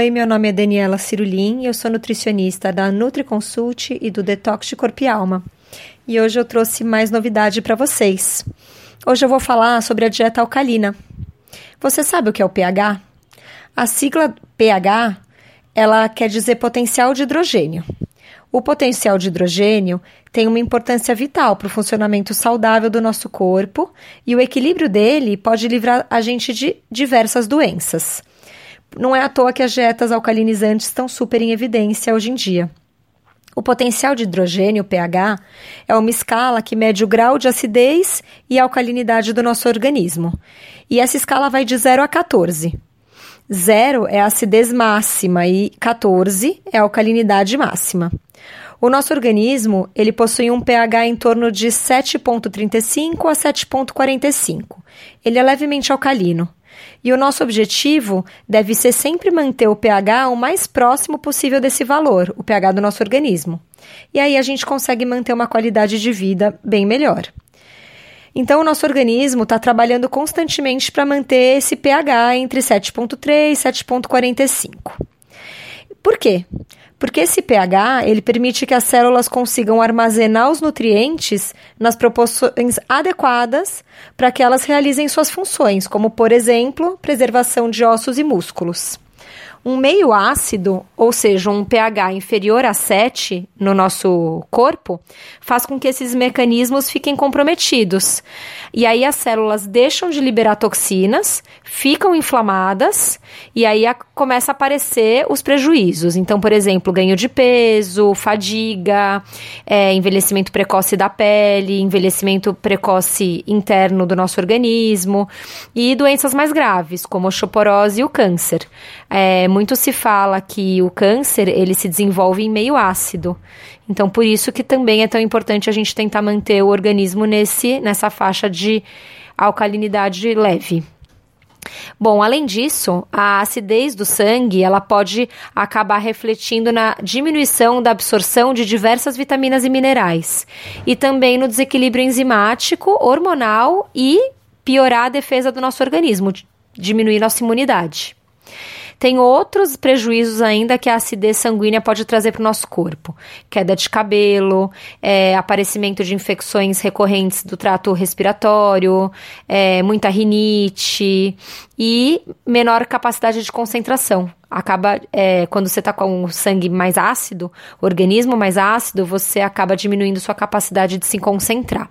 Oi, meu nome é Daniela Cirulim e eu sou nutricionista da NutriConsult e do Detox de Corpo e Alma. E hoje eu trouxe mais novidade para vocês. Hoje eu vou falar sobre a dieta alcalina. Você sabe o que é o pH? A sigla pH, ela quer dizer potencial de hidrogênio. O potencial de hidrogênio tem uma importância vital para o funcionamento saudável do nosso corpo e o equilíbrio dele pode livrar a gente de diversas doenças. Não é à toa que as dietas alcalinizantes estão super em evidência hoje em dia. O potencial de hidrogênio, pH, é uma escala que mede o grau de acidez e alcalinidade do nosso organismo. E essa escala vai de 0 a 14. 0 é a acidez máxima e 14 é a alcalinidade máxima. O nosso organismo, ele possui um pH em torno de 7.35 a 7.45. Ele é levemente alcalino. E o nosso objetivo deve ser sempre manter o pH o mais próximo possível desse valor, o pH do nosso organismo. E aí a gente consegue manter uma qualidade de vida bem melhor. Então, o nosso organismo está trabalhando constantemente para manter esse pH entre 7,3 e 7,45. Por quê? Porque esse pH ele permite que as células consigam armazenar os nutrientes nas proporções adequadas para que elas realizem suas funções, como, por exemplo, preservação de ossos e músculos. Um meio ácido, ou seja, um pH inferior a 7 no nosso corpo, faz com que esses mecanismos fiquem comprometidos. E aí as células deixam de liberar toxinas, ficam inflamadas e aí a, começa a aparecer os prejuízos. Então, por exemplo, ganho de peso, fadiga, é, envelhecimento precoce da pele, envelhecimento precoce interno do nosso organismo e doenças mais graves, como a osteoporose e o câncer. É, muito se fala que o câncer ele se desenvolve em meio ácido. Então, por isso que também é tão importante a gente tentar manter o organismo nesse, nessa faixa de alcalinidade leve. Bom, além disso, a acidez do sangue ela pode acabar refletindo na diminuição da absorção de diversas vitaminas e minerais e também no desequilíbrio enzimático, hormonal e piorar a defesa do nosso organismo, diminuir nossa imunidade. Tem outros prejuízos ainda que a acidez sanguínea pode trazer para o nosso corpo: queda de cabelo, é, aparecimento de infecções recorrentes do trato respiratório, é, muita rinite e menor capacidade de concentração. Acaba, é, quando você está com o sangue mais ácido, organismo mais ácido, você acaba diminuindo sua capacidade de se concentrar.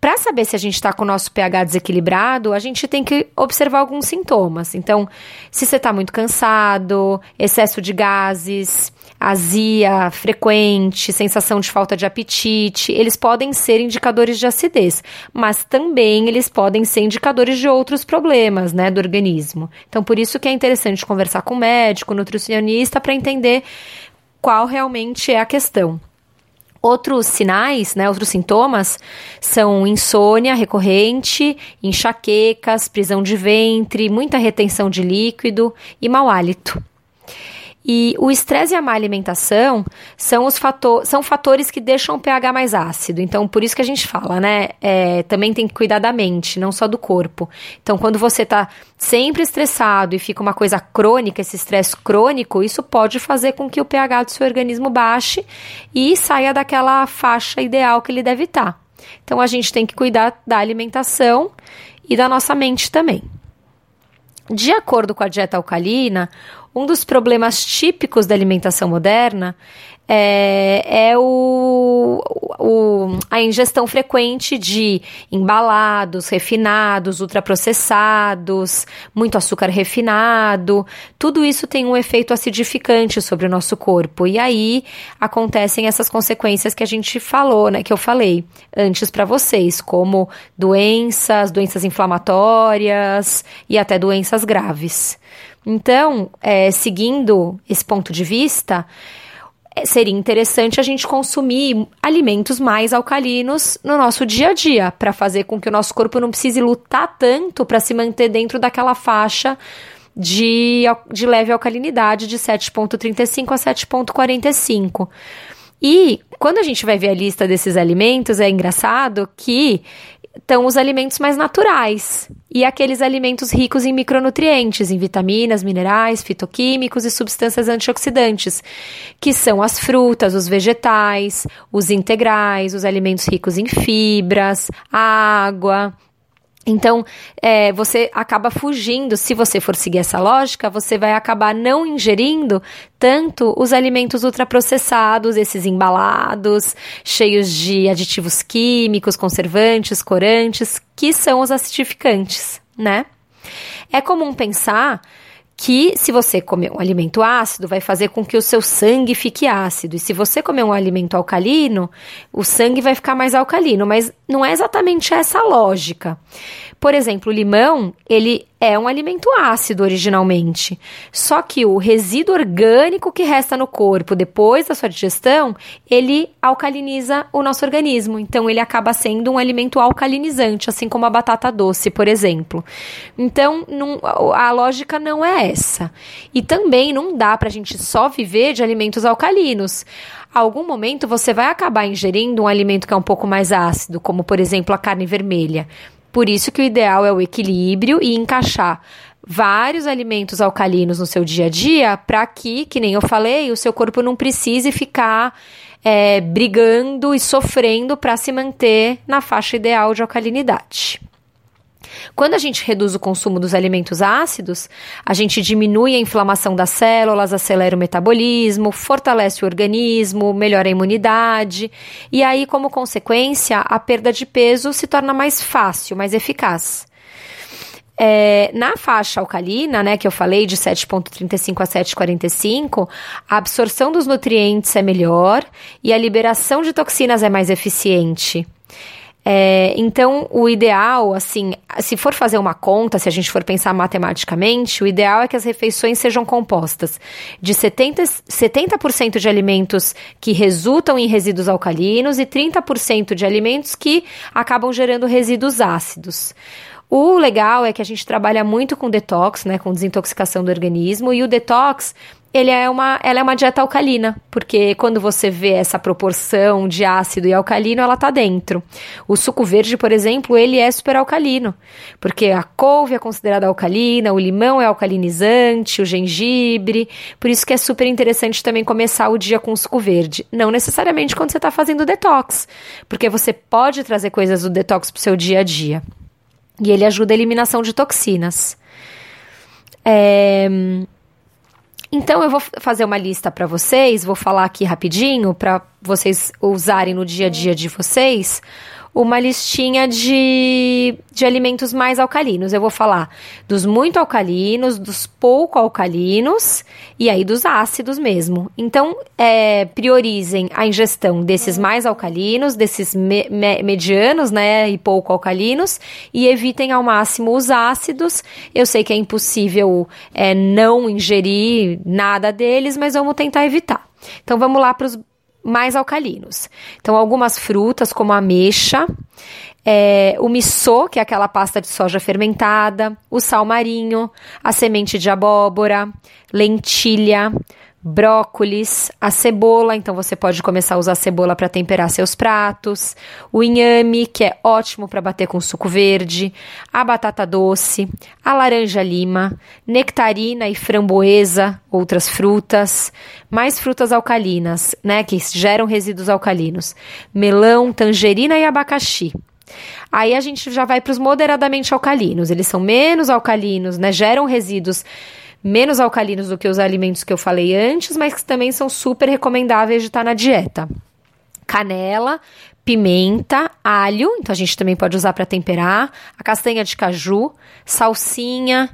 Para saber se a gente está com o nosso pH desequilibrado, a gente tem que observar alguns sintomas. Então, se você está muito cansado, excesso de gases, azia frequente, sensação de falta de apetite, eles podem ser indicadores de acidez, mas também eles podem ser indicadores de outros problemas, né, do organismo. Então, por isso que é interessante conversar com o médico, nutricionista, para entender qual realmente é a questão. Outros sinais, né, outros sintomas são insônia recorrente, enxaquecas, prisão de ventre, muita retenção de líquido e mau hálito. E o estresse e a má alimentação são os fator, são fatores que deixam o pH mais ácido. Então, por isso que a gente fala, né? É, também tem que cuidar da mente, não só do corpo. Então, quando você está sempre estressado e fica uma coisa crônica, esse estresse crônico, isso pode fazer com que o pH do seu organismo baixe e saia daquela faixa ideal que ele deve estar. Tá. Então, a gente tem que cuidar da alimentação e da nossa mente também. De acordo com a dieta alcalina, um dos problemas típicos da alimentação moderna é, é o, o, a ingestão frequente de embalados, refinados, ultraprocessados, muito açúcar refinado, tudo isso tem um efeito acidificante sobre o nosso corpo. E aí acontecem essas consequências que a gente falou, né? Que eu falei antes para vocês, como doenças, doenças inflamatórias e até doenças graves. Então, é, seguindo esse ponto de vista, é, seria interessante a gente consumir alimentos mais alcalinos no nosso dia a dia, para fazer com que o nosso corpo não precise lutar tanto para se manter dentro daquela faixa de, de leve alcalinidade de 7,35 a 7,45. E quando a gente vai ver a lista desses alimentos, é engraçado que estão os alimentos mais naturais. E aqueles alimentos ricos em micronutrientes, em vitaminas, minerais, fitoquímicos e substâncias antioxidantes, que são as frutas, os vegetais, os integrais, os alimentos ricos em fibras, água, então, é, você acaba fugindo, se você for seguir essa lógica, você vai acabar não ingerindo tanto os alimentos ultraprocessados, esses embalados, cheios de aditivos químicos, conservantes, corantes, que são os acidificantes, né? É comum pensar que se você comer um alimento ácido, vai fazer com que o seu sangue fique ácido. E se você comer um alimento alcalino, o sangue vai ficar mais alcalino. Mas não é exatamente essa a lógica. Por exemplo, o limão, ele é um alimento ácido originalmente. Só que o resíduo orgânico que resta no corpo depois da sua digestão, ele alcaliniza o nosso organismo. Então, ele acaba sendo um alimento alcalinizante, assim como a batata doce, por exemplo. Então, a lógica não é essa. E também não dá para a gente só viver de alimentos alcalinos algum momento você vai acabar ingerindo um alimento que é um pouco mais ácido, como por exemplo a carne vermelha. Por isso que o ideal é o equilíbrio e encaixar vários alimentos alcalinos no seu dia a dia para que, que nem eu falei, o seu corpo não precise ficar é, brigando e sofrendo para se manter na faixa ideal de alcalinidade. Quando a gente reduz o consumo dos alimentos ácidos, a gente diminui a inflamação das células, acelera o metabolismo, fortalece o organismo, melhora a imunidade, e aí, como consequência, a perda de peso se torna mais fácil, mais eficaz. É, na faixa alcalina, né, que eu falei de 7,35 a 7,45, a absorção dos nutrientes é melhor e a liberação de toxinas é mais eficiente. É, então, o ideal, assim, se for fazer uma conta, se a gente for pensar matematicamente, o ideal é que as refeições sejam compostas de 70%, 70 de alimentos que resultam em resíduos alcalinos e 30% de alimentos que acabam gerando resíduos ácidos. O legal é que a gente trabalha muito com detox, né, com desintoxicação do organismo, e o detox ele é uma, ela é uma dieta alcalina, porque quando você vê essa proporção de ácido e alcalino, ela tá dentro. O suco verde, por exemplo, ele é super alcalino, porque a couve é considerada alcalina, o limão é alcalinizante, o gengibre, por isso que é super interessante também começar o dia com suco verde. Não necessariamente quando você está fazendo detox, porque você pode trazer coisas do detox para o seu dia a dia. E ele ajuda a eliminação de toxinas. É... Então eu vou fazer uma lista para vocês, vou falar aqui rapidinho para vocês usarem no dia a dia de vocês uma listinha de, de alimentos mais alcalinos. Eu vou falar dos muito alcalinos, dos pouco alcalinos e aí dos ácidos mesmo. Então, é, priorizem a ingestão desses mais alcalinos, desses me, me, medianos, né, e pouco alcalinos, e evitem ao máximo os ácidos. Eu sei que é impossível é, não ingerir nada deles, mas vamos tentar evitar. Então, vamos lá para os mais alcalinos. Então, algumas frutas, como a ameixa, é, o miso, que é aquela pasta de soja fermentada, o sal marinho, a semente de abóbora, lentilha, brócolis, a cebola, então você pode começar a usar a cebola para temperar seus pratos, o inhame, que é ótimo para bater com suco verde, a batata doce, a laranja lima, nectarina e framboesa, outras frutas, mais frutas alcalinas, né, que geram resíduos alcalinos, melão, tangerina e abacaxi. Aí a gente já vai para os moderadamente alcalinos. Eles são menos alcalinos, né? Geram resíduos menos alcalinos do que os alimentos que eu falei antes, mas que também são super recomendáveis de estar na dieta. canela, pimenta, alho, então a gente também pode usar para temperar, a castanha de caju, salsinha,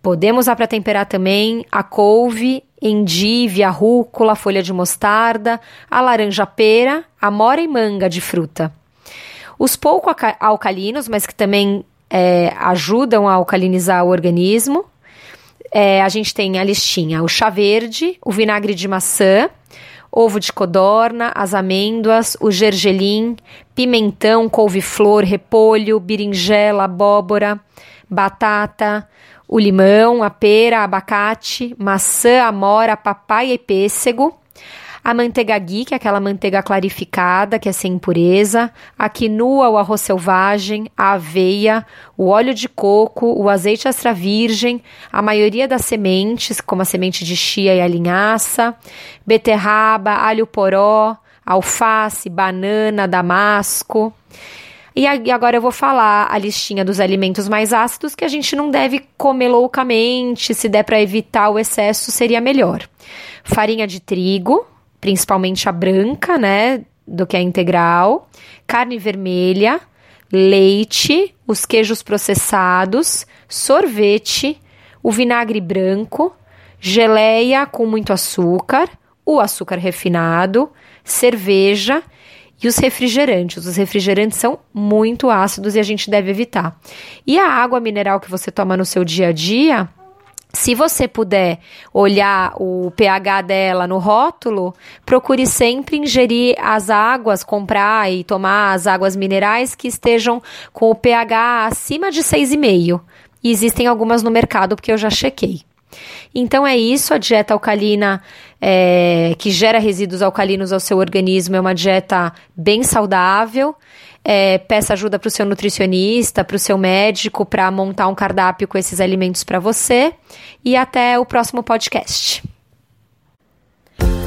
podemos usar para temperar também a couve, endívia, rúcula, folha de mostarda, a laranja pera, a mora e manga de fruta. Os pouco alcalinos, mas que também é, ajudam a alcalinizar o organismo. É, a gente tem a listinha: o chá verde, o vinagre de maçã, ovo de codorna, as amêndoas, o gergelim, pimentão, couve-flor, repolho, berinjela, abóbora, batata, o limão, a pera, abacate, maçã, amora, papaya e pêssego a manteiga ghee, que é aquela manteiga clarificada, que é sem impureza, a quinua, o arroz selvagem, a aveia, o óleo de coco, o azeite extra virgem, a maioria das sementes, como a semente de chia e a linhaça, beterraba, alho poró, alface, banana, damasco. E agora eu vou falar a listinha dos alimentos mais ácidos que a gente não deve comer loucamente, se der para evitar o excesso, seria melhor. Farinha de trigo, principalmente a branca, né, do que a integral, carne vermelha, leite, os queijos processados, sorvete, o vinagre branco, geleia com muito açúcar, o açúcar refinado, cerveja e os refrigerantes. Os refrigerantes são muito ácidos e a gente deve evitar. E a água mineral que você toma no seu dia a dia, se você puder olhar o pH dela no rótulo, procure sempre ingerir as águas, comprar e tomar as águas minerais que estejam com o pH acima de 6,5. E existem algumas no mercado porque eu já chequei. Então é isso, a dieta alcalina é, que gera resíduos alcalinos ao seu organismo é uma dieta bem saudável. É, peça ajuda para o seu nutricionista, para o seu médico, para montar um cardápio com esses alimentos para você. E até o próximo podcast.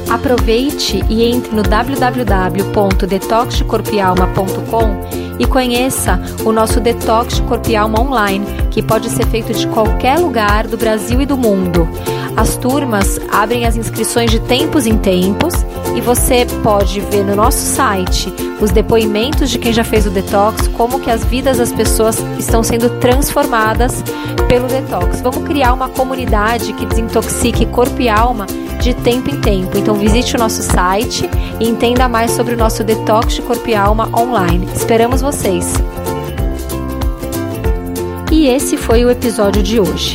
Aproveite e entre no www.detoxcorpialma.com e conheça o nosso Detox de Corpo e Alma online, que pode ser feito de qualquer lugar do Brasil e do mundo. As turmas abrem as inscrições de tempos em tempos e você pode ver no nosso site os depoimentos de quem já fez o detox, como que as vidas das pessoas estão sendo transformadas pelo detox. Vamos criar uma comunidade que desintoxique corpo e alma de tempo em tempo. Então visite o nosso site e entenda mais sobre o nosso detox de corpo e alma online. Esperamos vocês. E esse foi o episódio de hoje.